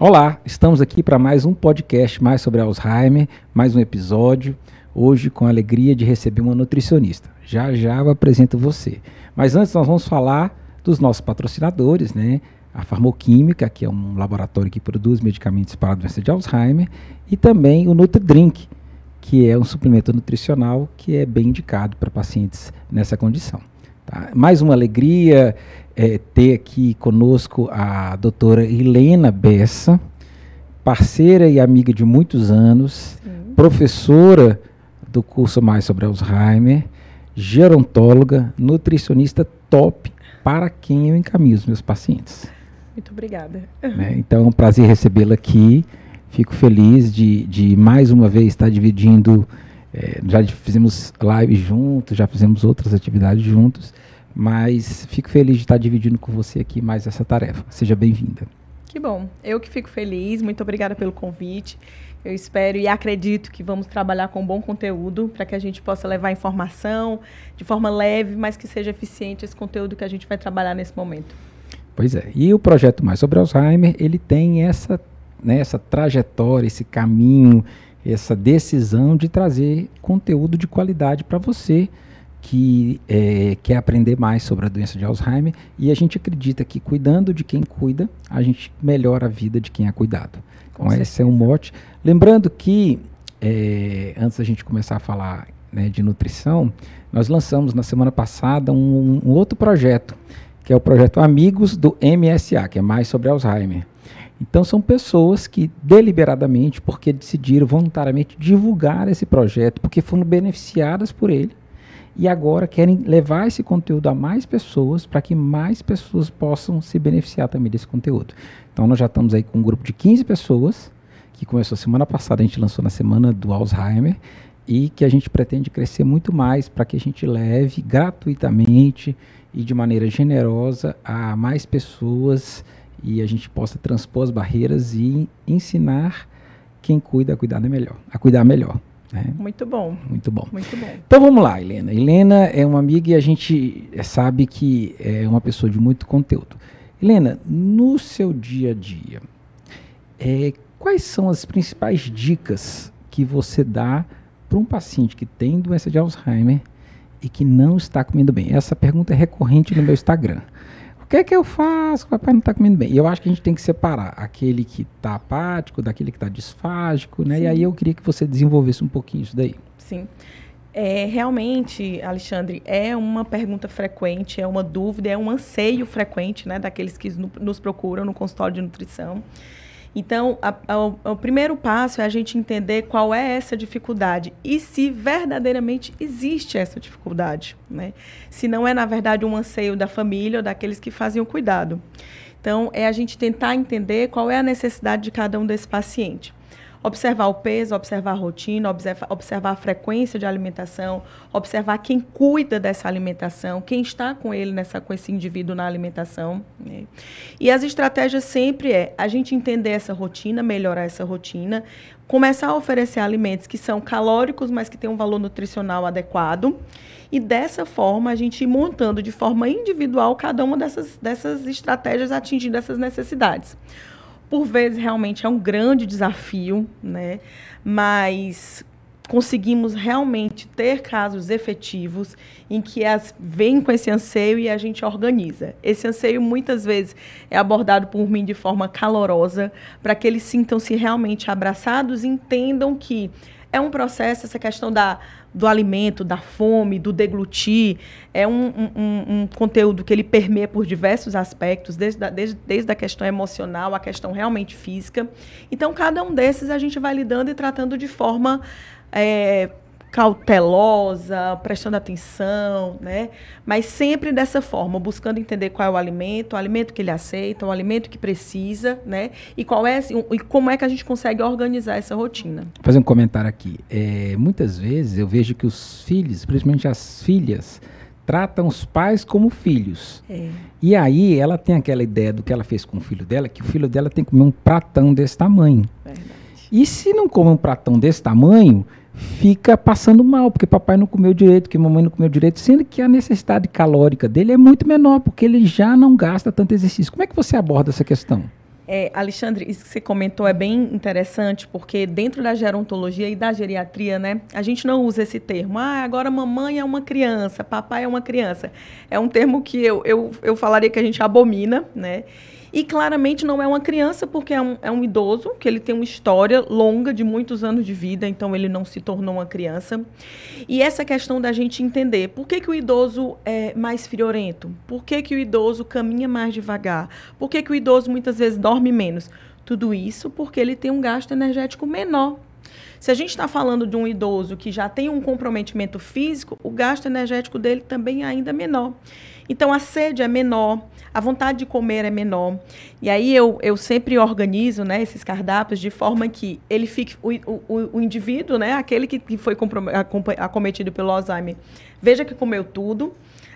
Olá, estamos aqui para mais um podcast mais sobre Alzheimer, mais um episódio. Hoje com a alegria de receber uma nutricionista. Já já eu apresento você. Mas antes nós vamos falar dos nossos patrocinadores, né? A Farmoquímica, que é um laboratório que produz medicamentos para a doença de Alzheimer, e também o NutriDrink, que é um suplemento nutricional que é bem indicado para pacientes nessa condição. Tá? Mais uma alegria é, ter aqui conosco a doutora Helena Bessa, parceira e amiga de muitos anos, Sim. professora do curso Mais sobre Alzheimer, gerontóloga, nutricionista top para quem eu encaminho os meus pacientes. Muito obrigada. Né? Então é um prazer recebê-la aqui. Fico feliz de, de mais uma vez estar dividindo. É, já fizemos live juntos, já fizemos outras atividades juntos, mas fico feliz de estar dividindo com você aqui mais essa tarefa. Seja bem-vinda. Que bom. Eu que fico feliz. Muito obrigada pelo convite. Eu espero e acredito que vamos trabalhar com bom conteúdo para que a gente possa levar informação de forma leve, mas que seja eficiente esse conteúdo que a gente vai trabalhar nesse momento. Pois é. E o projeto Mais sobre Alzheimer, ele tem essa, né, essa trajetória, esse caminho, essa decisão de trazer conteúdo de qualidade para você que é, quer aprender mais sobre a doença de Alzheimer e a gente acredita que cuidando de quem cuida, a gente melhora a vida de quem é cuidado. Com então, esse é um mote. Lembrando que, é, antes da gente começar a falar né, de nutrição, nós lançamos na semana passada um, um, outro projeto, que é o projeto Amigos do MSA, que é mais sobre Alzheimer. Então, são pessoas que deliberadamente, porque decidiram voluntariamente divulgar esse projeto, porque foram beneficiadas por ele, e agora querem levar esse conteúdo a mais pessoas para que mais pessoas possam se beneficiar também desse conteúdo. Então nós já estamos aí com um grupo de 15 pessoas, que começou semana passada, a gente lançou na semana do Alzheimer, e que a gente pretende crescer muito mais para que a gente leve gratuitamente e de maneira generosa a mais pessoas e a gente possa transpor as barreiras e ensinar quem cuida a cuidar melhor, a cuidar melhor. Né? Muito bom. Muito bom. Muito bom. Então vamos lá, Helena. Helena é uma amiga e a gente sabe que é uma pessoa de muito conteúdo. Helena, no seu dia a dia, é, quais são as principais dicas que você dá para um paciente que tem doença de Alzheimer e que não está comendo bem? Essa pergunta é recorrente no meu Instagram. O que é que eu faço? O papai não está comendo bem. E eu acho que a gente tem que separar aquele que está apático daquele que está disfágico, né? Sim. E aí eu queria que você desenvolvesse um pouquinho isso daí. Sim. É, realmente, Alexandre, é uma pergunta frequente, é uma dúvida, é um anseio frequente né, daqueles que nos procuram no consultório de nutrição. Então, a, a, o primeiro passo é a gente entender qual é essa dificuldade e se verdadeiramente existe essa dificuldade. Né? Se não é, na verdade, um anseio da família ou daqueles que fazem o cuidado. Então, é a gente tentar entender qual é a necessidade de cada um desse paciente observar o peso, observar a rotina, observar, observar a frequência de alimentação, observar quem cuida dessa alimentação, quem está com ele nessa com esse indivíduo na alimentação. Né? E as estratégias sempre é a gente entender essa rotina, melhorar essa rotina, começar a oferecer alimentos que são calóricos, mas que têm um valor nutricional adequado. E dessa forma, a gente ir montando de forma individual cada uma dessas, dessas estratégias atingindo essas necessidades por vezes realmente é um grande desafio, né? Mas conseguimos realmente ter casos efetivos em que as vêm com esse anseio e a gente organiza. Esse anseio muitas vezes é abordado por mim de forma calorosa, para que eles sintam-se realmente abraçados e entendam que é um processo, essa questão da, do alimento, da fome, do deglutir, é um, um, um conteúdo que ele permeia por diversos aspectos, desde a, desde, desde a questão emocional, a questão realmente física. Então, cada um desses a gente vai lidando e tratando de forma é, cautelosa, prestando atenção, né? Mas sempre dessa forma, buscando entender qual é o alimento, o alimento que ele aceita, o alimento que precisa, né? E qual é e como é que a gente consegue organizar essa rotina. Vou fazer um comentário aqui. É, muitas vezes eu vejo que os filhos, principalmente as filhas, tratam os pais como filhos. É. E aí ela tem aquela ideia do que ela fez com o filho dela, que o filho dela tem que comer um pratão desse tamanho. Verdade. E se não come um pratão desse tamanho, fica passando mal, porque papai não comeu direito, que mamãe não comeu direito, sendo que a necessidade calórica dele é muito menor, porque ele já não gasta tanto exercício. Como é que você aborda essa questão? É, Alexandre, isso que você comentou é bem interessante, porque dentro da gerontologia e da geriatria, né, a gente não usa esse termo. Ah, agora mamãe é uma criança, papai é uma criança. É um termo que eu, eu, eu falaria que a gente abomina, né? E claramente não é uma criança, porque é um, é um idoso, que ele tem uma história longa de muitos anos de vida, então ele não se tornou uma criança. E essa questão da gente entender por que, que o idoso é mais friorento, por que, que o idoso caminha mais devagar, por que, que o idoso muitas vezes dorme menos. Tudo isso porque ele tem um gasto energético menor. Se a gente está falando de um idoso que já tem um comprometimento físico, o gasto energético dele também é ainda menor. Então a sede é menor, a vontade de comer é menor. E aí eu, eu sempre organizo né, esses cardápios de forma que ele fique, o, o, o indivíduo, né, aquele que, que foi acometido pelo Alzheimer, veja que comeu tudo,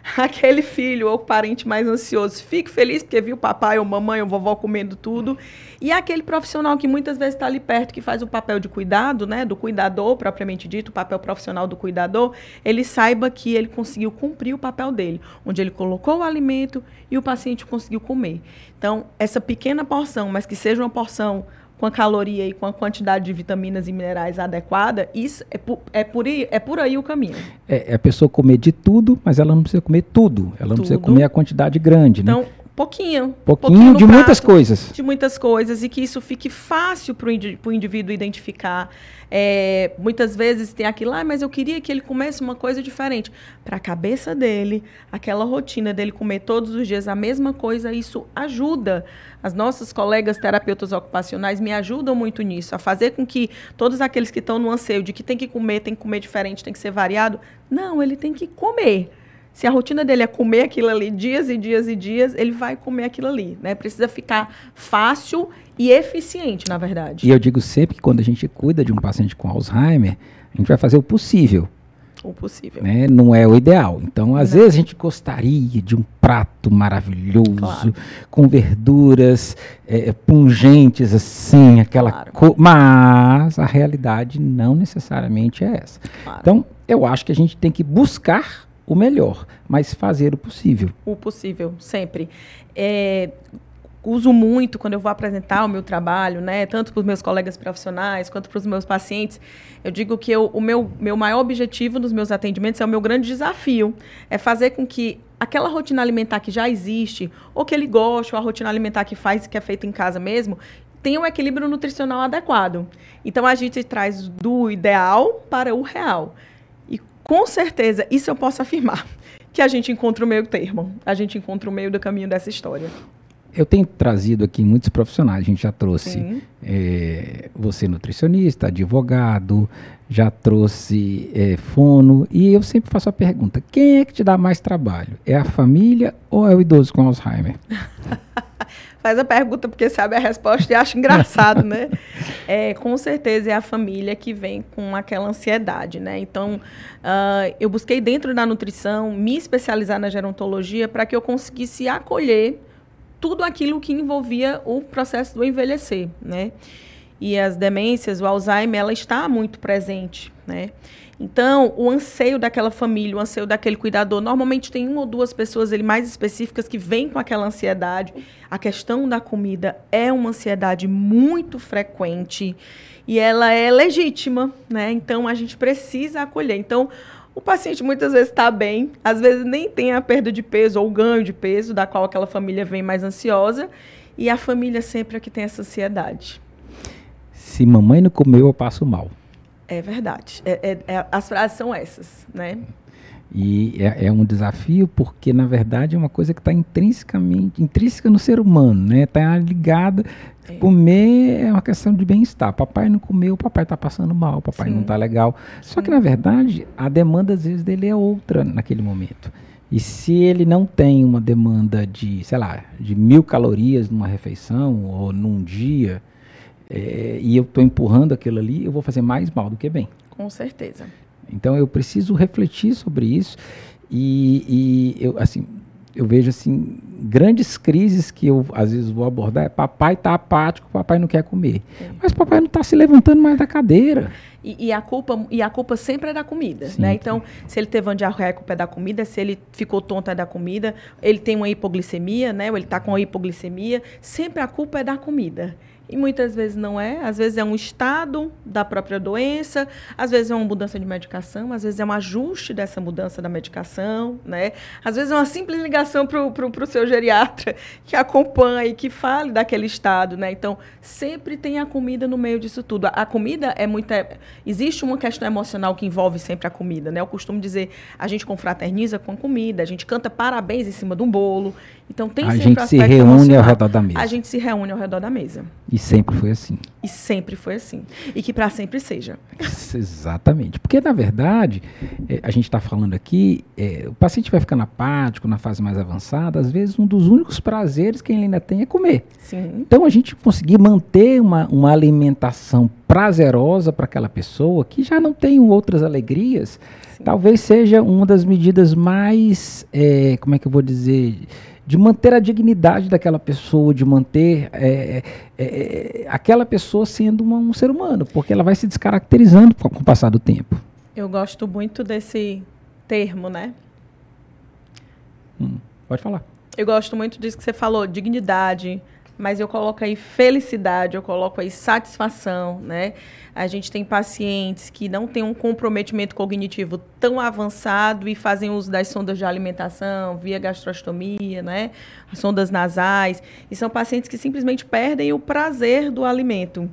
aquele filho ou parente mais ansioso fique feliz porque viu o papai ou mamãe ou vovó comendo tudo. E aquele profissional que muitas vezes está ali perto, que faz o papel de cuidado, né, do cuidador propriamente dito, o papel profissional do cuidador, ele saiba que ele conseguiu cumprir o papel dele, onde ele colocou o alimento e o paciente conseguiu comer. Então, essa pequena porção, mas que seja uma porção com a caloria e com a quantidade de vitaminas e minerais adequada, isso é por, é por, aí, é por aí o caminho. É, é a pessoa comer de tudo, mas ela não precisa comer tudo. Ela não tudo. precisa comer a quantidade grande, então, né? Pouquinho. Pouquinho, pouquinho de prato, muitas coisas. De muitas coisas e que isso fique fácil para o indivíduo identificar. É, muitas vezes tem aquilo lá, ah, mas eu queria que ele comesse uma coisa diferente. Para a cabeça dele, aquela rotina dele comer todos os dias a mesma coisa, isso ajuda. As nossas colegas terapeutas ocupacionais me ajudam muito nisso, a fazer com que todos aqueles que estão no anseio de que tem que comer, tem que comer diferente, tem que ser variado. Não, ele tem que comer. Se a rotina dele é comer aquilo ali dias e dias e dias, ele vai comer aquilo ali, né? Precisa ficar fácil e eficiente, na verdade. E eu digo sempre que quando a gente cuida de um paciente com Alzheimer, a gente vai fazer o possível. O possível. Né? Não é o ideal. Então, às Não. vezes, a gente gostaria de um prato maravilhoso, claro. com verduras é, pungentes, assim, aquela claro. Co Mas a realidade não necessariamente é essa. Claro. Então, eu acho que a gente tem que buscar o melhor, mas fazer o possível. O possível, sempre. É, uso muito quando eu vou apresentar o meu trabalho, né, tanto para os meus colegas profissionais quanto para os meus pacientes. Eu digo que eu, o meu, meu maior objetivo nos meus atendimentos é o meu grande desafio, é fazer com que aquela rotina alimentar que já existe, ou que ele goste, ou a rotina alimentar que faz, que é feita em casa mesmo, tenha um equilíbrio nutricional adequado. Então a gente traz do ideal para o real com certeza, isso eu posso afirmar, que a gente encontra o meio termo, a gente encontra o meio do caminho dessa história. Eu tenho trazido aqui muitos profissionais, a gente já trouxe é, você nutricionista, advogado, já trouxe é, fono, e eu sempre faço a pergunta, quem é que te dá mais trabalho? É a família ou é o idoso com Alzheimer? faz a pergunta porque sabe a resposta e acha engraçado, né? É, com certeza é a família que vem com aquela ansiedade, né? Então, uh, eu busquei dentro da nutrição me especializar na gerontologia para que eu conseguisse acolher tudo aquilo que envolvia o processo do envelhecer, né? E as demências, o Alzheimer, ela está muito presente, né? Então, o anseio daquela família, o anseio daquele cuidador, normalmente tem uma ou duas pessoas ele mais específicas que vêm com aquela ansiedade. A questão da comida é uma ansiedade muito frequente e ela é legítima, né? Então, a gente precisa acolher. Então, o paciente muitas vezes está bem, às vezes nem tem a perda de peso ou ganho de peso, da qual aquela família vem mais ansiosa, e a família sempre é que tem essa ansiedade. Se mamãe não comeu, eu passo mal. É verdade. É, é, é, as frases são essas, né? E é, é, um desafio porque, na verdade, é uma coisa que está intrinsecamente, intrínseca no ser humano, né? Está ligada. É. Comer é uma questão de bem-estar. Papai não comeu, papai está passando mal, papai Sim. não está legal. Sim. Só que, na verdade, a demanda, às vezes, dele é outra naquele momento. E se ele não tem uma demanda de, sei lá, de mil calorias numa refeição ou num dia, é, e eu estou empurrando aquilo ali, eu vou fazer mais mal do que bem. Com certeza. Então eu preciso refletir sobre isso e, e eu, assim, eu vejo assim grandes crises que eu às vezes vou abordar é papai está apático, papai não quer comer. É. Mas papai não está se levantando mais da cadeira. E, e, a culpa, e a culpa sempre é da comida, Sim. né? Então, se ele teve uma diarreia, a culpa é da comida. Se ele ficou tonto, é da comida. Ele tem uma hipoglicemia, né? Ou ele está com uma hipoglicemia. Sempre a culpa é da comida. E muitas vezes não é. Às vezes é um estado da própria doença, às vezes é uma mudança de medicação, às vezes é um ajuste dessa mudança da medicação, né? Às vezes é uma simples ligação para o seu geriatra que acompanhe, que fale daquele estado, né? Então, sempre tem a comida no meio disso tudo. A, a comida é muito... É, existe uma questão emocional que envolve sempre a comida, né? Eu costumo dizer, a gente confraterniza com a comida, a gente canta parabéns em cima de um bolo. Então, tem a sempre gente se reúne emocional. ao redor da mesa. A gente se reúne ao redor da mesa. E e sempre foi assim. E sempre foi assim. E que para sempre seja. Exatamente. Porque, na verdade, é, a gente está falando aqui, é, o paciente vai ficando apático na fase mais avançada, às vezes um dos únicos prazeres que ele ainda tem é comer. Sim. Então, a gente conseguir manter uma, uma alimentação prazerosa para aquela pessoa que já não tem outras alegrias, Sim. talvez seja uma das medidas mais, é, como é que eu vou dizer de manter a dignidade daquela pessoa, de manter é, é, é, aquela pessoa sendo uma, um ser humano, porque ela vai se descaracterizando com, com o passar do tempo. Eu gosto muito desse termo, né? Hum, pode falar. Eu gosto muito disso que você falou, dignidade, mas eu coloco aí felicidade, eu coloco aí satisfação, né? A gente tem pacientes que não têm um comprometimento cognitivo tão avançado e fazem uso das sondas de alimentação, via gastrostomia, né? As sondas nasais, e são pacientes que simplesmente perdem o prazer do alimento.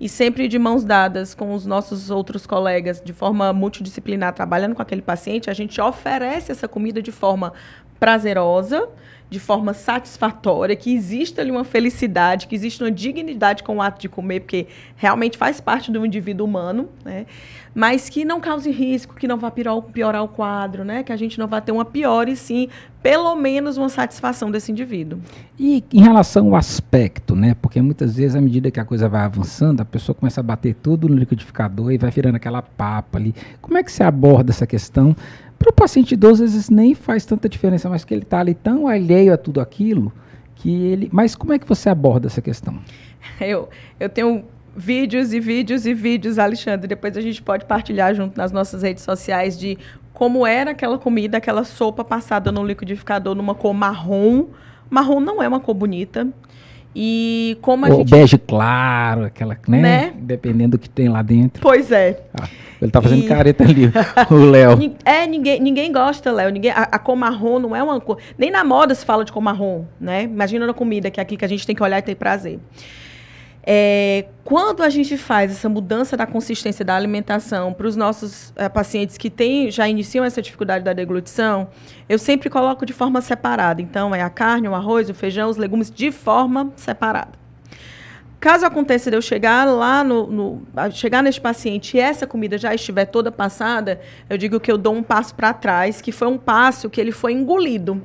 E sempre de mãos dadas com os nossos outros colegas, de forma multidisciplinar, trabalhando com aquele paciente, a gente oferece essa comida de forma prazerosa, de forma satisfatória, que exista ali uma felicidade, que exista uma dignidade com o ato de comer, porque realmente faz parte do indivíduo humano, né? mas que não cause risco, que não vá piorar, o quadro, né? que a gente não vá ter uma pior e sim, pelo menos, uma satisfação desse indivíduo. E em relação ao aspecto, né? porque muitas vezes, à medida que a coisa vai avançando, a pessoa começa a bater tudo no liquidificador e vai virando aquela papa ali. Como é que você aborda essa questão? Para o paciente idoso, às vezes nem faz tanta diferença, mas que ele está ali tão alheio a tudo aquilo que ele. Mas como é que você aborda essa questão? Eu, eu tenho vídeos e vídeos e vídeos, Alexandre. Depois a gente pode partilhar junto nas nossas redes sociais de como era aquela comida, aquela sopa passada no liquidificador numa cor marrom. Marrom não é uma cor bonita. E como a o gente. bege claro, aquela, né? né? Dependendo do que tem lá dentro. Pois é. Ah. Ele tá fazendo e... careta ali, o Léo. É, ninguém, ninguém gosta, Léo. Ninguém, a, a cor marrom não é uma cor. Nem na moda se fala de cor marrom, né? Imagina na comida, que é aqui que a gente tem que olhar e ter prazer. É, quando a gente faz essa mudança da consistência da alimentação para os nossos é, pacientes que têm, já iniciam essa dificuldade da deglutição, eu sempre coloco de forma separada. Então, é a carne, o arroz, o feijão, os legumes de forma separada. Caso aconteça de eu chegar lá no, no chegar neste paciente e essa comida já estiver toda passada, eu digo que eu dou um passo para trás, que foi um passo que ele foi engolido.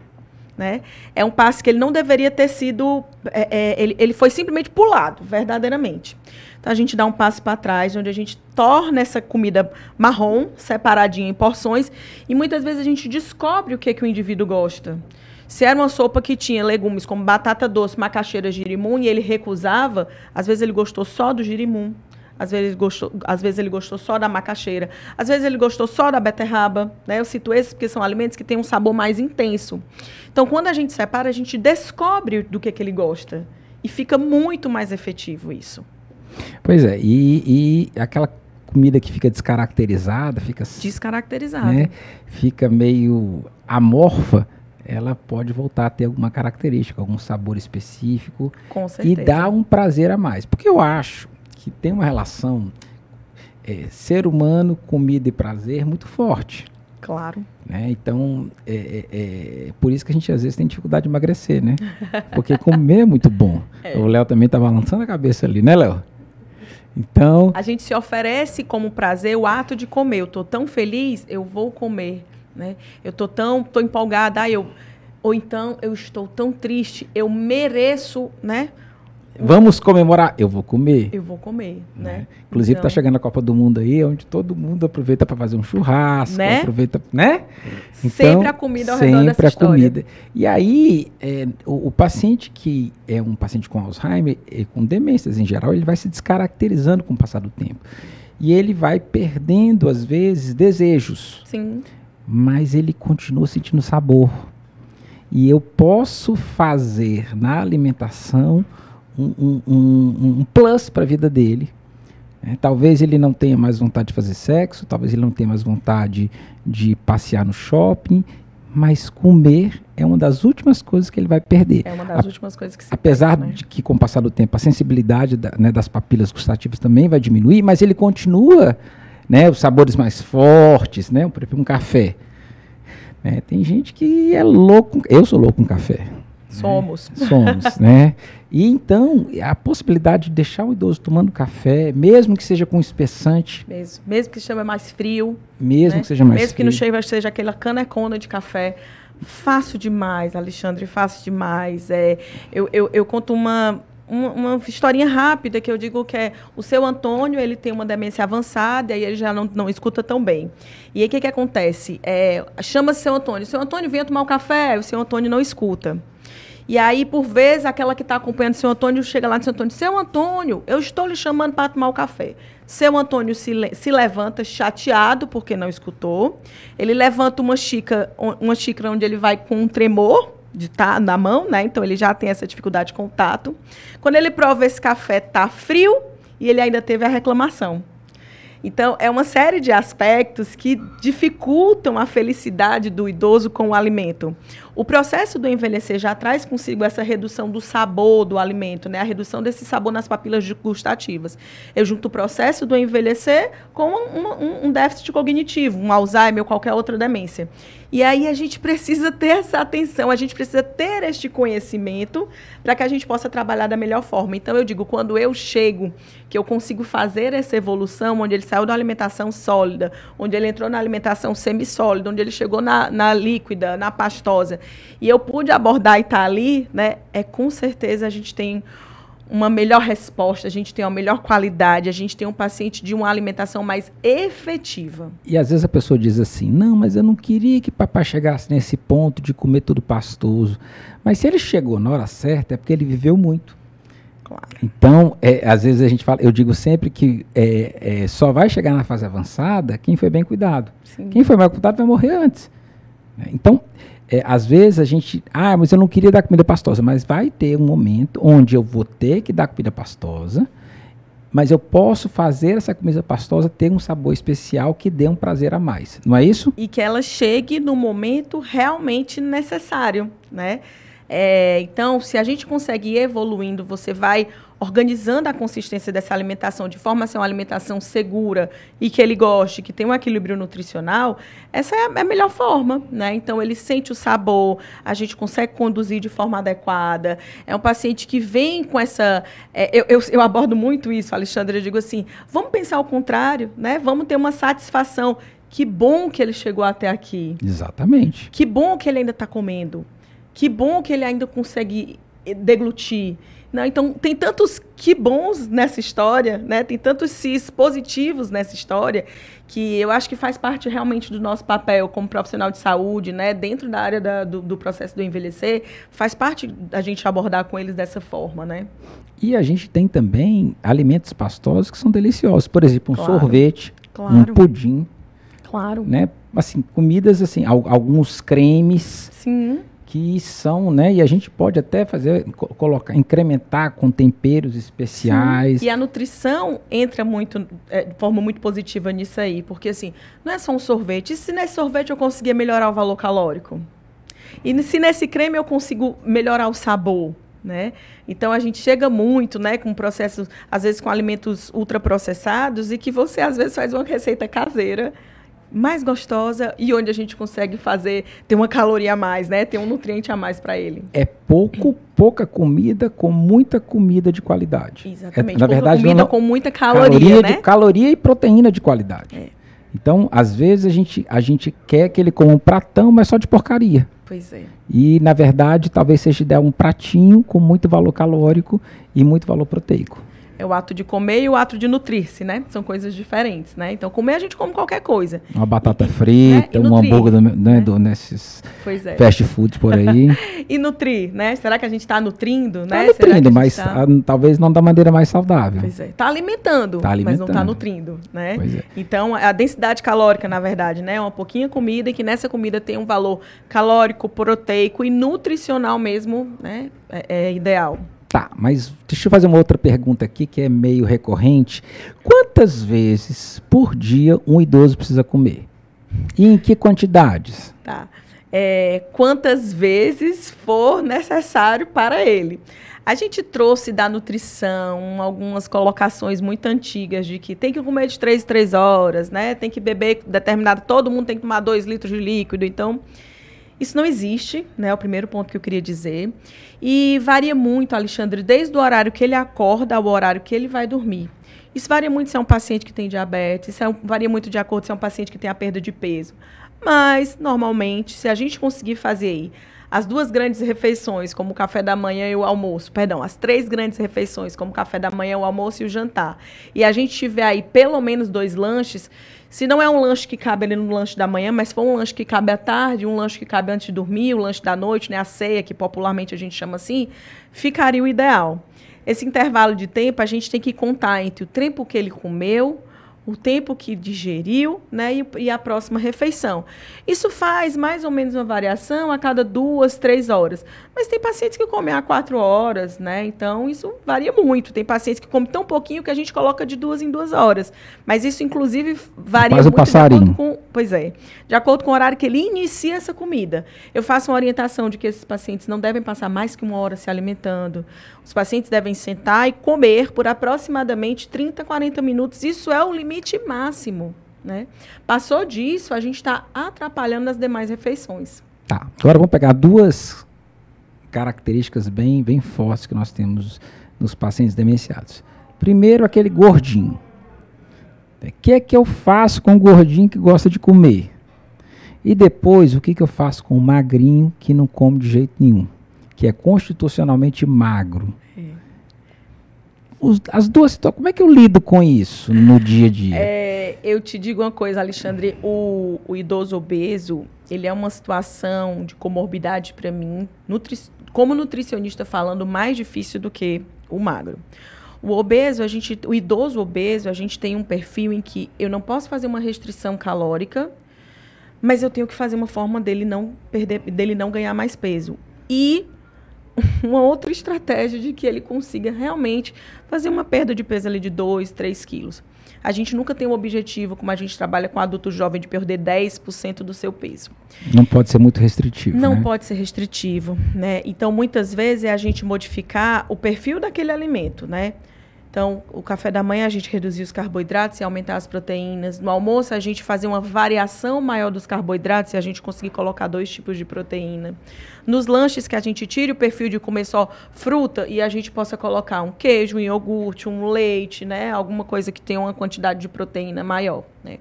Né? É um passo que ele não deveria ter sido. É, é, ele, ele foi simplesmente pulado, verdadeiramente. Então a gente dá um passo para trás, onde a gente torna essa comida marrom, separadinha em porções, e muitas vezes a gente descobre o que, que o indivíduo gosta. Se era uma sopa que tinha legumes como batata doce, macaxeira, girimum, e ele recusava, às vezes ele gostou só do girimum, às vezes, ele gostou, às vezes ele gostou só da macaxeira, às vezes ele gostou só da beterraba. Né? Eu cito esses porque são alimentos que têm um sabor mais intenso. Então, quando a gente separa, a gente descobre do que, que ele gosta. E fica muito mais efetivo isso. Pois é, e, e aquela comida que fica descaracterizada, fica descaracterizada, né? fica meio amorfa, ela pode voltar a ter alguma característica, algum sabor específico Com certeza. e dar um prazer a mais. Porque eu acho que tem uma relação é, ser humano, comida e prazer muito forte. Claro. Né? Então, é, é, é, por isso que a gente às vezes tem dificuldade de emagrecer, né? Porque comer é muito bom. É. O Léo também está balançando a cabeça ali, né, Léo? Então. A gente se oferece como prazer o ato de comer. Eu estou tão feliz, eu vou comer. Né? Eu estou tão tô empolgada, eu, ou então eu estou tão triste, eu mereço né, Vamos comemorar. Eu vou comer. Eu vou comer, né? né? Inclusive está Então, chegando a Copa do Mundo aí, onde todo mundo aproveita para fazer um churrasco, Né? aproveita, né? Sempre a comida ao redor dessa sempre a história. comida. E aí, é, o, o paciente que é um paciente com Alzheimer, e com demências em geral, ele vai se descaracterizando com o passar do tempo. E ele vai perdendo, às vezes, desejos Sim, mas ele continua sentindo sabor. E eu posso fazer na alimentação um, um- um- plus para a vida dele. né? Talvez ele não tenha mais vontade de fazer sexo, talvez ele não tenha mais vontade de passear no shopping, mas comer é uma das últimas coisas que ele vai perder. é uma das últimas coisas que se Apesar perde, né? de que, com o passar do tempo, a sensibilidade da- né, das papilas gustativas também vai diminuir, mas ele continua, né, os sabores mais fortes, né, por exemplo, um café. né. tem gente que é louco, eu sou louco com café. Somos. Somos, né? E então, a possibilidade de deixar o idoso tomando café, mesmo que seja com espessante, Mesmo, mesmo que chama mais frio, mesmo né? que seja mais mesmo que não frio. chegue, seja aquela canecona de café. Fácil demais, Alexandre, fácil demais. É, eu, eu, eu conto uma, uma, uma historinha rápida que eu digo que é o seu Antônio, ele tem uma demência avançada e ele já não, não escuta tão bem. E aí o que, que acontece? É, Chama-se seu Antônio. Seu Antônio, venha tomar um café. O seu Antônio não escuta. E aí, por vezes, aquela que está acompanhando o seu Antônio chega lá no seu Antônio, seu Antônio, eu estou lhe chamando para tomar o café. Seu Antônio se, le- se levanta chateado porque não escutou. Ele levanta uma xícara, uma xícara onde ele vai com um tremor de tá na mão, né? Então ele já tem essa dificuldade com o tato. Quando ele prova esse café, tá frio e ele ainda teve a reclamação. Então, é uma série de aspectos que dificultam a felicidade do idoso com o alimento. O processo do envelhecer já traz consigo essa redução do sabor do alimento, né? A redução desse sabor nas papilas gustativas. Eu junto o processo do envelhecer com um, um- um déficit cognitivo, um Alzheimer ou qualquer outra demência. E aí a gente precisa ter essa atenção, a gente precisa ter este conhecimento para que a gente possa trabalhar da melhor forma. Então eu digo, quando eu chego, que eu consigo fazer essa evolução, onde ele saiu da alimentação sólida, onde ele entrou na alimentação semissólida, onde ele chegou na, na líquida, na pastosa, e eu pude abordar e estar ali, né, é com certeza a gente tem uma melhor resposta, a gente tem uma melhor qualidade, a gente tem um paciente de uma alimentação mais efetiva. E às vezes a pessoa diz assim: não, mas eu não queria que papai chegasse nesse ponto de comer tudo pastoso. Mas se ele chegou na hora certa, é porque ele viveu muito. Claro. Então, é, às vezes a gente fala, eu digo sempre que é, é, só vai chegar na fase avançada quem foi bem cuidado. Sim. Quem foi mal cuidado vai morrer antes. Então, é, às vezes a gente, ah, mas eu não queria dar comida pastosa, mas vai ter um momento onde eu vou ter que dar comida pastosa, mas eu posso fazer essa comida pastosa ter um sabor especial que dê um prazer a mais. Não é isso? e que ela chegue no momento realmente necessário, né? É, então, se a gente consegue ir evoluindo, você vai organizando a consistência dessa alimentação de forma a ser uma alimentação segura e que ele goste, que tem um equilíbrio nutricional, essa é a- é a melhor forma, né? Então, ele sente o sabor, a gente consegue conduzir de forma adequada. É um paciente que vem com essa... é, eu, eu, eu abordo muito isso, Alexandre, eu digo assim, vamos pensar ao contrário, né? Vamos ter uma satisfação. Que bom que ele chegou até aqui. Exatamente. Que bom que ele ainda está comendo. Que bom que ele ainda consegue eh, deglutir. Não, então, tem tantos que bons nessa história, né? tem tantos cis positivos nessa história, que eu acho que faz parte realmente do nosso papel como profissional de saúde, né? dentro da área da- do, do processo do envelhecer, faz parte da gente abordar com eles dessa forma. Né? E a gente tem também alimentos pastosos que são deliciosos. Por exemplo, um Claro. sorvete, um Claro, pudim, claro. né? Assim, comidas assim, al- alguns cremes Sim, que são, né? E a gente pode até fazer, co- colocar, incrementar com temperos especiais. E a nutrição entra muito, é, de forma muito positiva nisso aí, porque assim, não é só um sorvete. E se nesse sorvete eu conseguir melhorar o valor calórico? E se nesse creme eu consigo melhorar o sabor? Né? Então a gente chega muito, né, com processos, às vezes com alimentos ultraprocessados e que você às vezes faz uma receita caseira mais gostosa e onde a gente consegue fazer ter uma caloria a mais, né, ter um nutriente a mais para ele. É pouco, pouca comida com muita comida de qualidade. Exatamente. É, na Pouca verdade, comida não- com muita caloria, né? de, caloria e proteína de qualidade. É. Então, às vezes a gente, a gente quer que ele coma um pratão, mas só de porcaria. Pois é. E, na verdade, talvez seja ideal um pratinho com muito valor calórico e muito valor proteico. É o ato de comer e o ato de nutrir-se, né? São coisas diferentes, né? Então, comer a gente come qualquer coisa. Uma batata frita, né? um hambúrguer do, né, né? do, nesses é. fast foods por aí. e nutrir, né? Será que a gente está nutrindo, tá né? nutrindo, mas tá... talvez não da maneira mais saudável. Pois é. Está alimentando, tá alimentando, mas não está nutrindo, né? Pois é. Então, a densidade calórica, na verdade, né? É uma pouquinha comida e que nessa comida tem um valor calórico, proteico e nutricional mesmo, né? é, é ideal. Tá, mas deixa eu fazer uma outra pergunta aqui que é meio recorrente. Quantas vezes por dia um idoso precisa comer? E em que quantidades? Tá. É, quantas vezes for necessário para ele. A gente trouxe da nutrição algumas colocações muito antigas de que tem que comer de três em três horas, né? Tem que beber determinado, todo mundo tem que tomar dois litros de líquido. Então, isso não existe, né? É o primeiro ponto que eu queria dizer. E varia muito, Alexandre, desde o horário que ele acorda ao horário que ele vai dormir. Isso varia muito se é um paciente que tem diabetes, é varia muito de acordo se é um paciente que tem a perda de peso. Mas, normalmente, se a gente conseguir fazer aí as duas grandes refeições, como o café da manhã e o almoço, perdão, as três grandes refeições, como o café da manhã, o almoço e o jantar, e a gente tiver aí pelo menos dois lanches, se não é um lanche que cabe ali no lanche da manhã, mas for um lanche que cabe à tarde, um lanche que cabe antes de dormir, o um lanche da noite, né, a ceia, que popularmente a gente chama assim, ficaria o ideal. Esse intervalo de tempo a gente tem que contar entre o tempo que ele comeu, o tempo que digeriu né, e, e, a próxima refeição. Isso faz mais ou menos uma variação a cada duas, três horas. Mas tem pacientes que comem a quatro horas, né? Então isso varia muito. Tem pacientes que comem tão pouquinho que a gente coloca de duas em duas horas. Mas isso, inclusive, varia Faz muito o passarinho. com. Pois é. De acordo com o horário que ele inicia essa comida. Eu faço uma orientação de que esses pacientes não devem passar mais que uma hora se alimentando. Os pacientes devem sentar e comer por aproximadamente 30, 40 minutos. Isso é o limite máximo. Né? Passou disso, a gente está atrapalhando as demais refeições. Tá. Agora vamos pegar duas características bem, bem fortes que nós temos nos pacientes demenciados. Primeiro, aquele gordinho. O que é que eu faço com o gordinho que gosta de comer? E depois, o que, que eu faço com o magrinho que não come de jeito nenhum? Que é constitucionalmente magro. Os, as duas como é que eu lido com isso no dia a dia? É, eu te digo uma coisa, Alexandre, o, o idoso obeso, ele é uma situação de comorbidade para mim, nutri, como nutricionista falando, mais difícil do que o magro. O obeso, a gente, o idoso obeso, a gente tem um perfil em que eu não posso fazer uma restrição calórica, mas eu tenho que fazer uma forma dele não perder, dele não ganhar mais peso. E uma outra estratégia de que ele consiga realmente fazer uma perda de peso ali de 2, 3 quilos. A gente nunca tem um objetivo, como a gente trabalha com adulto jovem, de perder 10% do seu peso. Não pode ser muito restritivo. Não né? pode ser restritivo, né? Então, muitas vezes é a gente modificar o perfil daquele alimento, né? Então, o café da manhã a gente reduzir os carboidratos e aumentar as proteínas. No almoço, a gente fazer uma variação maior dos carboidratos e a gente conseguir colocar dois tipos de proteína. Nos lanches que a gente tire o perfil de comer só fruta e a gente possa colocar um queijo, um iogurte, um leite, né? Alguma coisa que tenha uma quantidade de proteína maior, né?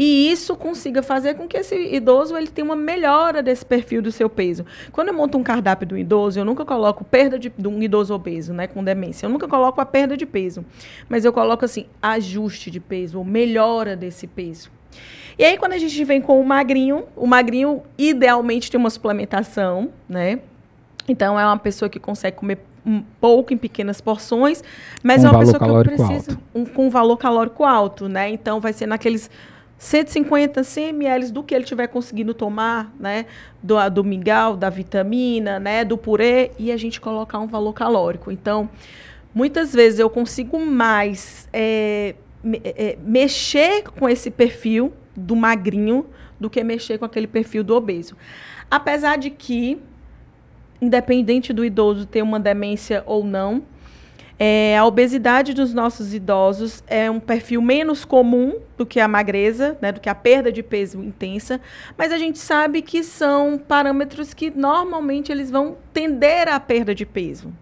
E isso consiga fazer com que esse idoso ele tenha uma melhora desse perfil do seu peso. Quando eu monto um cardápio do idoso, eu nunca coloco perda de, de um idoso obeso, né, com demência. Eu nunca coloco a perda de peso, mas eu coloco assim, ajuste de peso, ou melhora desse peso. E aí, quando a gente vem com o magrinho, o magrinho idealmente tem uma suplementação, né? Então, é uma pessoa que consegue comer um pouco em pequenas porções, mas é uma pessoa que precisa um, com valor calórico alto, né? Então, vai ser naqueles 150 100 ml do que ele tiver conseguindo tomar, né? Do, do mingau, da vitamina, né? Do purê, e a gente colocar um valor calórico. Então, muitas vezes eu consigo mais é, me, é, mexer com esse perfil do magrinho do que mexer com aquele perfil do obeso. Apesar de que, independente do idoso ter uma demência ou não, é, a obesidade dos nossos idosos é um perfil menos comum do que a magreza, né, do que a perda de peso intensa, mas a gente sabe que são parâmetros que normalmente eles vão tender à perda de peso.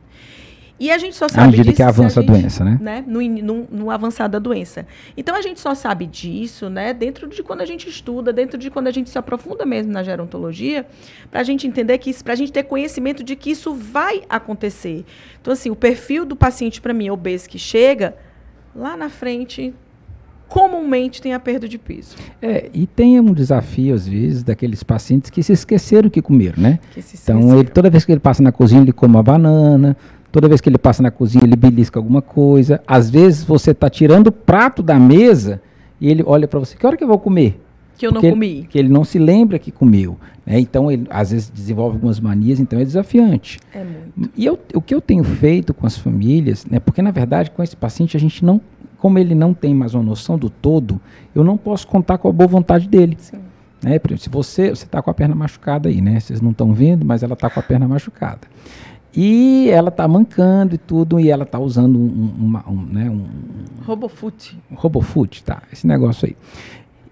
E a gente só sabe medida disso que avança se a doença, né? né? No, no, no avançar da doença. Então a gente só sabe disso, né? Dentro de quando a gente estuda, dentro de quando a gente se aprofunda mesmo na gerontologia, para a gente entender que isso, para a gente ter conhecimento de que isso vai acontecer. Então assim, o perfil do paciente para mim obeso que chega lá na frente comumente tem a perda de peso. É, e tem um desafio, às vezes, daqueles pacientes que se esqueceram que comeram, né? Que se Então, ele, toda vez que ele passa na cozinha, ele come uma banana. Toda vez que ele passa na cozinha, ele belisca alguma coisa. Às vezes, você está tirando o prato da mesa e ele olha para você: que hora que eu vou comer? que eu não Porque comi. Ele, que ele não se lembra que comeu. né? Então, ele às vezes desenvolve algumas manias, então é desafiante. É muito. E eu- o que eu tenho feito com as famílias, né, porque na verdade com esse paciente a gente não, como ele não tem mais uma noção do todo, eu não posso contar com a boa vontade dele. Sim. Né? Se você você está com a perna machucada aí, né? Vocês não estão vendo, mas ela está com a perna machucada. E ela está mancando e tudo, e ela está usando um, uma- um, né, um, Robofoot. Robofoot, tá? Esse negócio aí.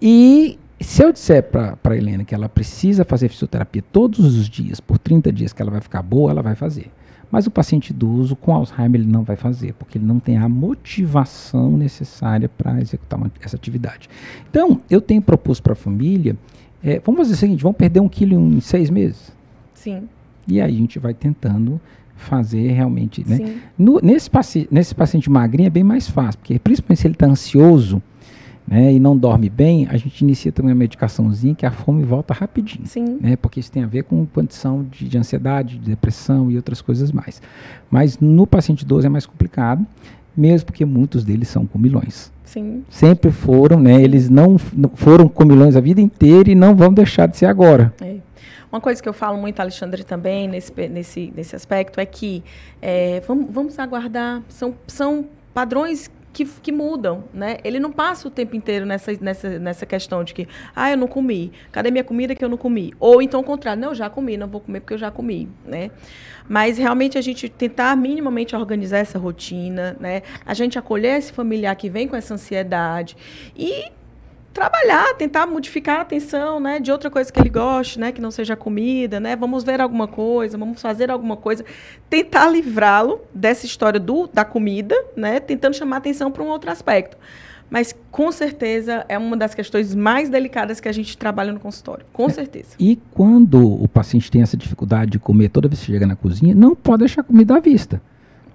E se eu disser para a Helena que ela precisa fazer fisioterapia todos os dias, por 30 dias, que ela vai ficar boa, ela vai fazer. Mas o paciente idoso com Alzheimer ele não vai fazer, porque ele não tem a motivação necessária para executar uma- essa atividade. Então, eu tenho proposto para a família, é, vamos fazer o seguinte, vamos perder um quilo em seis meses? Sim. E aí a gente vai tentando fazer realmente, né? No- nesse, paci nesse paciente magrinho é bem mais fácil, porque principalmente se ele está ansioso né, e não dorme bem, a gente inicia também uma medicaçãozinha que a fome volta rapidinho. Sim. Né, porque isso tem a ver com condição de, de ansiedade, de depressão e outras coisas mais. Mas no paciente idoso é mais complicado, mesmo porque muitos deles são comilões. Sim. Sempre foram, né? Eles não, não foram comilões a vida inteira e não vão deixar de ser agora. É. Uma coisa que eu falo muito, Alexandre, também, nesse, nesse, nesse aspecto, é que é, vamos, vamos aguardar. São, são padrões que, que mudam, né? Ele não passa o tempo inteiro nessa, nessa, nessa questão de que, ah, eu não comi. Cadê minha comida que eu não comi? Ou então o contrário, não, eu já comi, não vou comer porque eu já comi, né? Mas realmente a gente tentar minimamente organizar essa rotina, né? A gente acolher esse familiar que vem com essa ansiedade e trabalhar, tentar modificar a atenção, né, de outra coisa que ele goste, né, que não seja comida, né, vamos ver alguma coisa, vamos fazer alguma coisa, tentar livrá-lo dessa história do da comida, né, tentando chamar a atenção para um outro aspecto. Mas com certeza é uma das questões mais delicadas que a gente trabalha no consultório, com certeza. E quando o paciente tem essa dificuldade de comer toda vez que chega na cozinha, não pode deixar comida à vista.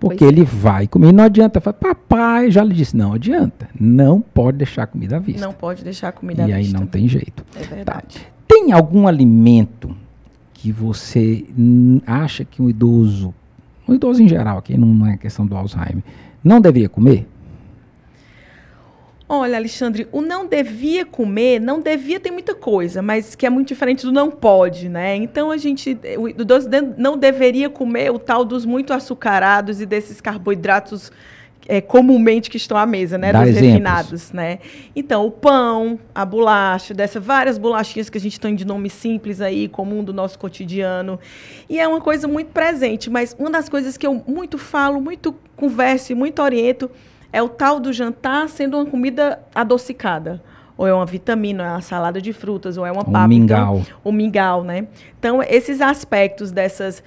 Porque Pois é. ele vai comer. E não adianta. Fala, Papai já lhe disse, não adianta. Não pode deixar comida à vista. Não pode deixar comida à e aí vista. não tem jeito. É verdade. Tem algum alimento que você acha que um idoso, um idoso em geral, aqui não é questão do Alzheimer, não deveria comer? Olha, Alexandre, o não devia comer, não devia ter muita coisa, mas que é muito diferente do não pode, né? Então a gente, o de- não deveria comer o tal dos muito açucarados e desses carboidratos é, comumente que estão à mesa, né? Dá dos exemplos. refinados, né? Então, o pão, a bolacha, dessas várias bolachinhas que a gente tem de nome simples aí, comum do nosso cotidiano. E é uma coisa muito presente, mas uma das coisas que eu muito falo, muito converso e muito oriento é o tal do jantar sendo uma comida adocicada. Ou é uma vitamina, ou é uma salada de frutas, ou é uma Um papa. mingau. Então, o mingau, né? Então, esses aspectos dessas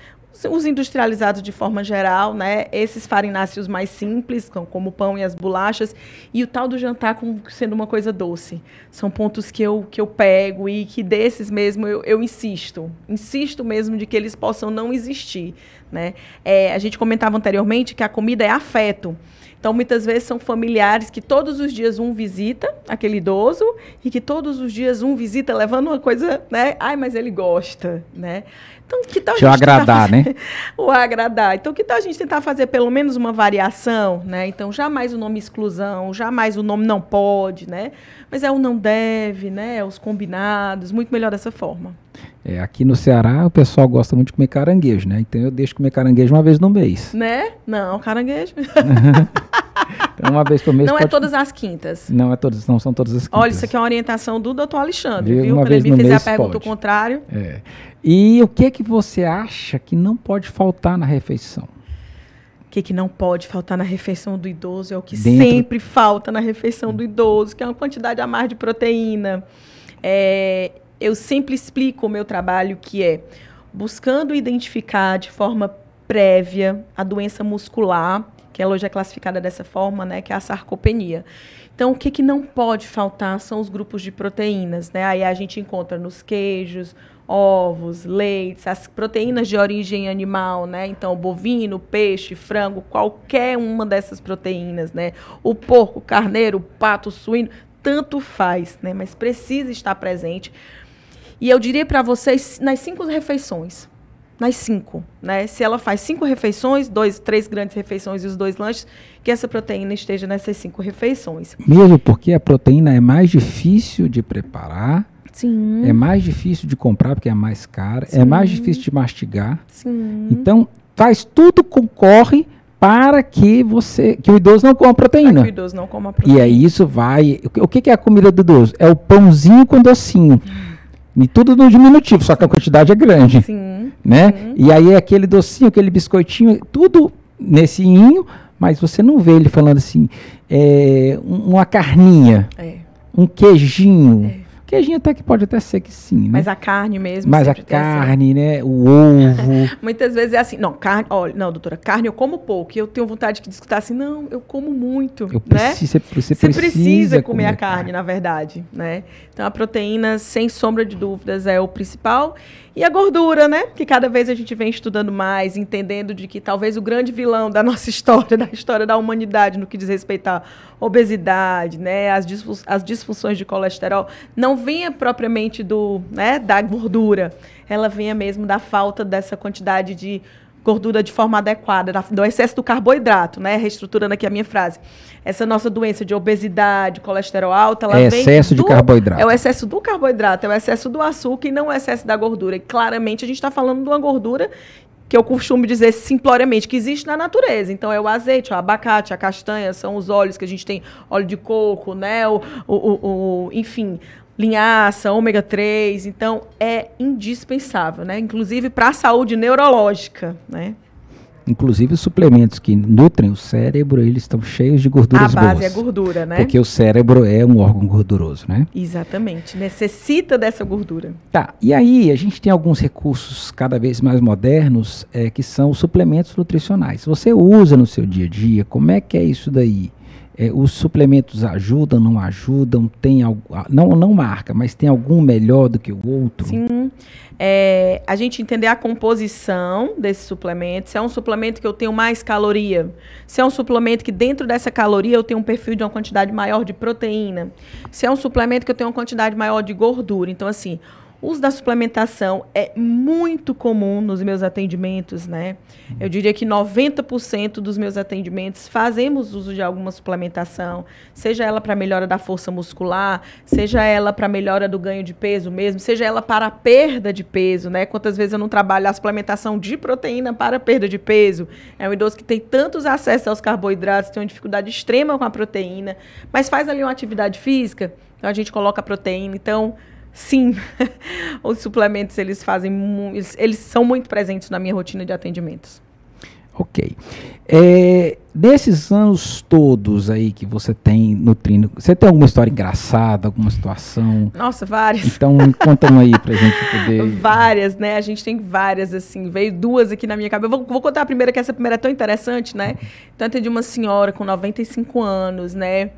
os industrializados de forma geral, né? Esses farináceos mais simples, com- como o pão e as bolachas, e o tal do jantar como sendo uma coisa doce. São pontos que eu, que eu pego e que desses mesmo eu, eu insisto. Insisto mesmo de que eles possam não existir, né? É, a gente comentava anteriormente que a comida é afeto. Então, muitas vezes são familiares que todos os dias um visita aquele idoso e que todos os dias um visita levando uma coisa, né? Ai, mas ele gosta, né? Então, que tal a Deixa gente agradar, fazer- né? o agradar. Então, que tal a gente tentar fazer pelo menos uma variação, né? Então, jamais o nome exclusão, jamais o nome não pode, né? Mas é o não deve, né? É os combinados, muito melhor dessa forma. É, aqui no Ceará o pessoal gosta muito de comer caranguejo, né? Então eu deixo comer caranguejo uma vez no mês. Né? Não, caranguejo. Então uma vez por mês não é pode- todas as quintas. Não é todas, não são todas as quintas. Olha, isso aqui é uma orientação do doutor Alexandre, Viu? viu? Uma Quando vez ele me fizer a pergunta pode. o contrário. É. E o que que você acha que não pode faltar na refeição? O que, que não pode faltar na refeição do idoso é o que Dentro- sempre falta na refeição do idoso, que é uma quantidade a mais de proteína. É, eu sempre explico o meu trabalho que é buscando identificar de forma prévia à doença muscular, que ela hoje é classificada dessa forma, né, que é a sarcopenia. Então, o que, que não pode faltar são os grupos de proteínas, né? Aí a gente encontra nos queijos, ovos, leites, as proteínas de origem animal, né? Então, bovino, peixe, frango, qualquer uma dessas proteínas, né? O porco, carneiro, pato, suíno, tanto faz, né? Mas precisa estar presente. E eu diria para vocês nas cinco refeições, nas cinco, né? Se ela faz cinco refeições, dois, três grandes refeições e os dois lanches, que essa proteína esteja nessas cinco refeições. Mesmo porque a proteína é mais difícil de preparar, Sim. é mais difícil de comprar porque é mais cara, é Sim. mais difícil de mastigar. Sim. Então, faz tudo concorre para que você que o idoso não coma Para proteína. que o idoso não coma E proteína. aí isso vai. o que- O que que é a comida do idoso? É o pãozinho com docinho. E tudo no diminutivo, só que a quantidade é grande. Sim. né? Sim. E aí é aquele docinho, aquele biscoitinho, tudo nesse inho, mas você não vê ele falando assim, é, um- uma carninha, É. um queijinho. Queijinho até que pode até ser que sim, né? Mas a carne mesmo. Mas a carne, né? O ovo. Muitas vezes é assim, não, carne, olha, não, doutora, carne eu como pouco. E eu tenho vontade de escutar assim, não, eu como muito, Eu né? preciso, você, você Você precisa, precisa comer a carne, na verdade, né? Então a proteína, sem sombra de dúvidas, é o principal. E a gordura, né? Que cada vez a gente vem estudando mais, entendendo de que talvez o grande vilão da nossa história, da história da humanidade, no que diz respeito à obesidade, né? As, disfu- as disfunções de colesterol, não venha propriamente do, né, da gordura. Ela venha mesmo da falta dessa quantidade de gordura de forma adequada, da- do excesso do carboidrato, né? Reestruturando aqui a minha frase. Essa nossa doença de obesidade, colesterol alto, ela É vem excesso de do- carboidrato. É o excesso do carboidrato, é o excesso do açúcar e não o excesso da gordura. E claramente a gente está falando de uma gordura que eu costumo dizer simploriamente que existe na natureza. Então é o azeite, o abacate, a castanha, são os óleos que a gente tem, óleo de coco, né? O, o, o- o- enfim, linhaça, ômega 3. Então é indispensável, né? Inclusive para a saúde neurológica, né? Inclusive os suplementos que nutrem o cérebro, eles estão cheios de A gorduras base boas. é gordura, né? Porque o cérebro é um órgão gorduroso, né? Exatamente. Necessita dessa gordura. Tá, e aí a gente tem alguns recursos cada vez mais modernos é, que são os suplementos nutricionais. Você usa no seu dia a dia, como é que é isso daí? É, os suplementos ajudam, não ajudam? Tem não, não marca, mas tem algum melhor do que o outro? Sim. É, a gente entender a composição desse suplemento. Se é um suplemento que eu tenho mais caloria, se é um suplemento que dentro dessa caloria eu tenho um perfil de uma quantidade maior de proteína, se é um suplemento que eu tenho uma quantidade maior de gordura. Então, assim, o uso da suplementação é muito comum nos meus atendimentos, né? Eu diria que 90% dos meus atendimentos fazemos uso de alguma suplementação, seja ela para melhora da força muscular, seja ela para melhora do ganho de peso mesmo, seja ela para perda de peso, né? Quantas vezes eu não trabalho a suplementação de proteína para perda de peso? É um idoso que tem tantos acessos aos carboidratos, tem uma dificuldade extrema com a proteína, mas faz ali uma atividade física, então a gente coloca a proteína, então Sim, os suplementos eles fazem, eles, eles são muito presentes na minha rotina de atendimentos. Ok. É, desses anos todos aí que você tem nutrindo, você tem alguma história engraçada, alguma situação? Nossa, várias. Então conta uma aí pra gente poder. Várias, né? A gente tem várias, assim. Veio duas aqui na minha cabeça. Vou, vou contar a primeira, que essa primeira é tão interessante, né? Então, eu atendi uma senhora com 95 anos, né?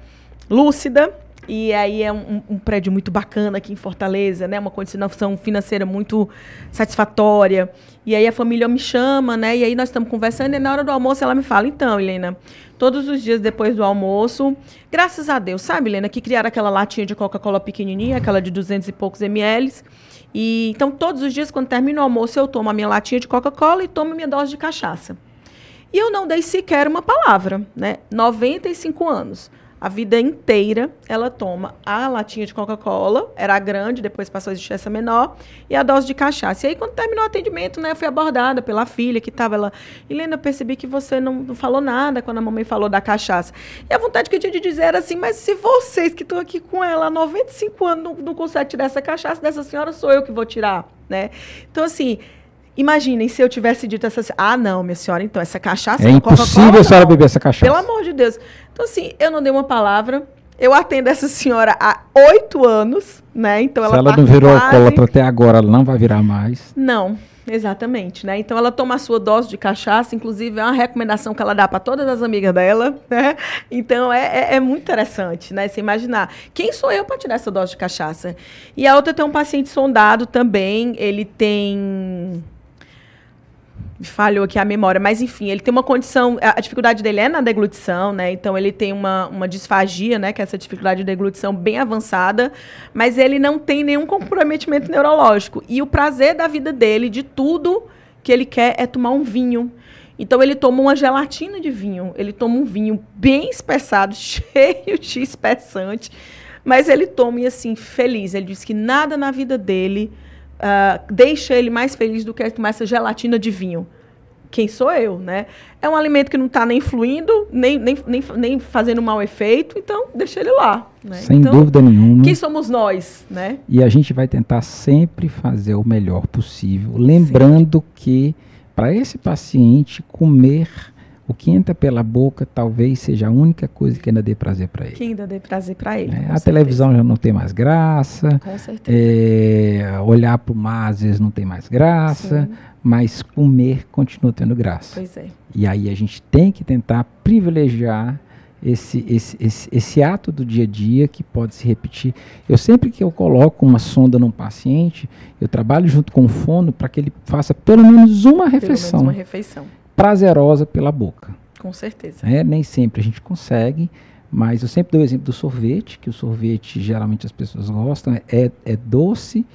Lúcida. E aí é um, um prédio muito bacana aqui em Fortaleza, né? Uma condição financeira muito satisfatória. E aí a família me chama, né? E aí nós estamos conversando e na hora do almoço ela me fala, então, Helena, todos os dias depois do almoço, graças a Deus, sabe, Helena, que criaram aquela latinha de Coca-Cola pequenininha, aquela de 200 e poucos ml. E então todos os dias quando termina o almoço eu tomo a minha latinha de Coca-Cola e tomo a minha dose de cachaça. E eu não dei sequer uma palavra, né? 95 anos. A vida inteira ela toma a latinha de Coca-Cola, era grande, depois passou a existir essa menor, e a dose de cachaça. E aí, quando terminou o atendimento, né, eu fui abordada pela filha que estava lá. Helena, percebi que você não, não falou nada quando a mamãe falou da cachaça. E a vontade que eu tinha de dizer era assim, mas se vocês que estão aqui com ela há 95 anos não, não conseguem tirar essa cachaça dessa senhora, sou eu que vou tirar, né? Então, assim, Imaginem se eu tivesse dito essa. Ah, não, minha senhora, então, essa cachaça. É com impossível a senhora beber essa cachaça. Pelo amor de Deus. Então, assim, eu não dei uma palavra. Eu atendo essa senhora há oito anos, né? Então Se ela, ela tá não virou quase... alcoólatra até agora, ela não vai virar mais. Não, Exatamente, né? Então ela toma a sua dose de cachaça, inclusive é uma recomendação que ela dá para todas as amigas dela, né? Então é, é, é, muito interessante, né? Você imaginar quem sou eu para tirar essa dose de cachaça. E a outra tem um paciente sondado também, ele tem falhou aqui a memória, mas enfim, ele tem uma condição, a dificuldade dele é na deglutição, né? Então ele tem uma, uma disfagia, né? Que é essa dificuldade de deglutição bem avançada, mas ele não tem nenhum comprometimento neurológico. E o prazer da vida dele, de tudo que ele quer, é tomar um vinho. Então ele toma uma gelatina de vinho, ele toma um vinho bem espessado, cheio de espessante, mas ele toma e assim, feliz. Ele diz que nada na vida dele uh, deixa ele mais feliz do que tomar essa gelatina de vinho. Quem sou eu, né? É um alimento que não está nem fluindo, nem, nem, nem, nem fazendo mau efeito, então deixa ele lá. Né? Sem então, dúvida nenhuma. Quem somos nós, né? E a gente vai tentar sempre fazer o melhor possível, lembrando Sim. que para esse paciente comer o que entra pela boca talvez seja a única coisa que ainda dê prazer para ele. Que ainda dê prazer para ele. É, a certeza. televisão já não tem mais graça. Com certeza. É, olhar para o mar às vezes não tem mais graça. Sim. Mas comer continua tendo graça. Pois é. E aí a gente tem que tentar privilegiar esse, esse, esse, esse, ato do dia a dia que pode se repetir. Eu sempre que eu coloco uma sonda num paciente, eu trabalho junto com o fono para que ele faça pelo menos uma refeição. Pelo menos uma refeição prazerosa pela boca. Com certeza. É, nem sempre a gente consegue, mas eu sempre dou o exemplo do sorvete, que o sorvete geralmente as pessoas gostam, é, é doce,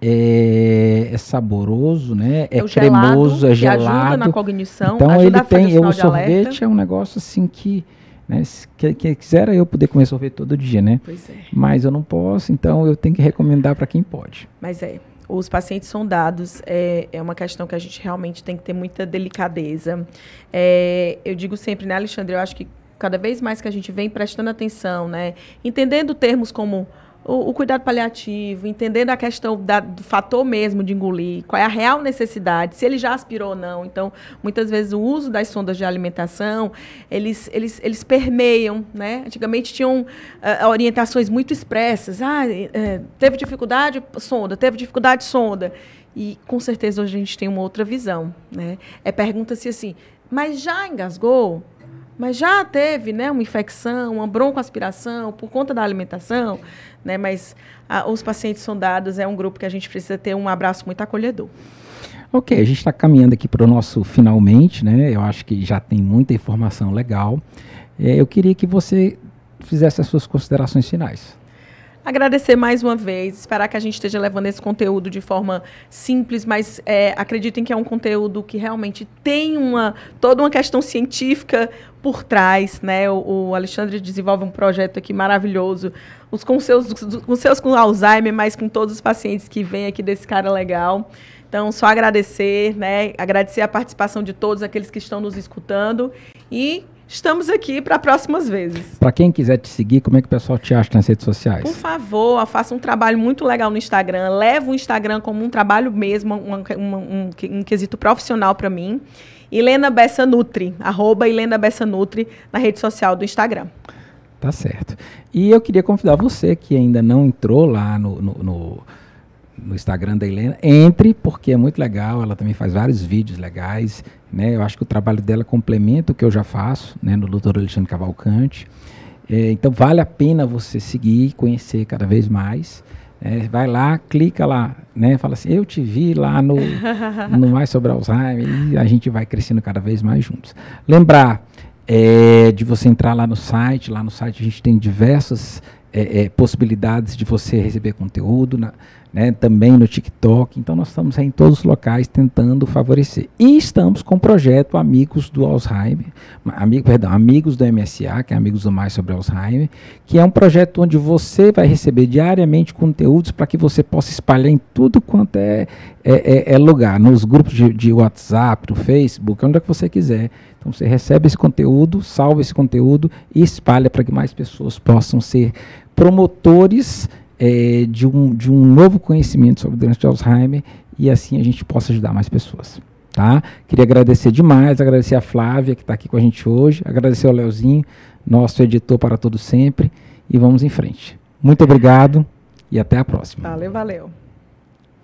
é, é, saboroso, né? É, é cremoso, é gelado. ajuda na cognição, então ele tem, eu, o sorvete alerta. é um negócio assim que, né, que, que quisera eu poder comer sorvete todo dia, né? Pois é. Mas eu não posso, então eu tenho que recomendar para quem pode. Mas é os pacientes sondados é, é uma questão que a gente realmente tem que ter muita delicadeza. É, eu digo sempre, né, Alexandre, eu acho que cada vez mais que a gente vem prestando atenção, né, entendendo termos como o, o, cuidado paliativo, entendendo a questão da, do fator mesmo de engolir, qual é a real necessidade, se ele já aspirou ou não. Então, muitas vezes o uso das sondas de alimentação, eles, eles, eles permeiam, né? Antigamente tinham uh, orientações muito expressas. Ah, é, teve dificuldade, sonda, teve dificuldade, sonda. E com certeza hoje a gente tem uma outra visão, né? É pergunta-se assim, mas já engasgou? Mas já teve, né, uma infecção, uma broncoaspiração por conta da alimentação? né? Mas a, os pacientes sondados é um grupo que a gente precisa ter um abraço muito acolhedor. Ok, a gente está caminhando aqui para o nosso finalmente, né? Eu acho que já tem muita informação legal. É, eu queria que você fizesse as suas considerações finais. Agradecer mais uma vez, esperar que a gente esteja levando esse conteúdo de forma simples, mas é, acreditem que é um conteúdo que realmente tem uma toda uma questão científica por trás, né? O, o Alexandre desenvolve um projeto aqui maravilhoso, os com seus com seus com Alzheimer, mas com todos os pacientes que vêm aqui desse cara legal. Então, só agradecer, né? Agradecer a participação de todos aqueles que estão nos escutando e Estamos aqui para próximas vezes. Para quem quiser te seguir, como é que o pessoal te acha nas redes sociais? Por favor, faça um trabalho muito legal no Instagram. Leva o Instagram como um trabalho mesmo, um, um, um, um quesito profissional para mim. Helena Bessa Nutri, arroba Helena Bessa Nutri, na rede social do Instagram. Tá certo. E eu queria convidar você que ainda não entrou lá no, no, no, no Instagram da Helena, entre, porque é muito legal, ela também faz vários vídeos legais né? Eu acho que o trabalho dela complementa o que eu já faço né, no Dr. Alexandre Cavalcante. É, então vale a pena você seguir, conhecer cada vez mais. É, vai lá, clica lá, né? Fala assim, eu te vi lá no, no Mais Sobre Alzheimer e a gente vai crescendo cada vez mais juntos. Lembrar é, de você entrar lá no site, lá no site a gente tem diversas é, é, possibilidades de você receber conteúdo. Na, né, também no TikTok. Então nós estamos em todos os locais tentando favorecer. E estamos com o projeto Amigos do Alzheimer, amigo, perdão, Amigos do MSA, que é Amigos do Mais sobre Alzheimer, que é um projeto onde você vai receber diariamente conteúdos para que você possa espalhar em tudo quanto é, é, é, é lugar, nos grupos de, de, WhatsApp, no Facebook, onde é que você quiser. Então você recebe esse conteúdo, salva esse conteúdo e espalha para que mais pessoas possam ser promotores é, de, um, de um novo conhecimento sobre doença de Alzheimer e assim a gente possa ajudar mais pessoas. Tá? Queria agradecer demais, agradecer a Flávia que está aqui com a gente hoje, agradecer ao Leozinho, nosso editor para todo sempre, e vamos em frente. Muito obrigado e até a próxima. Valeu, valeu.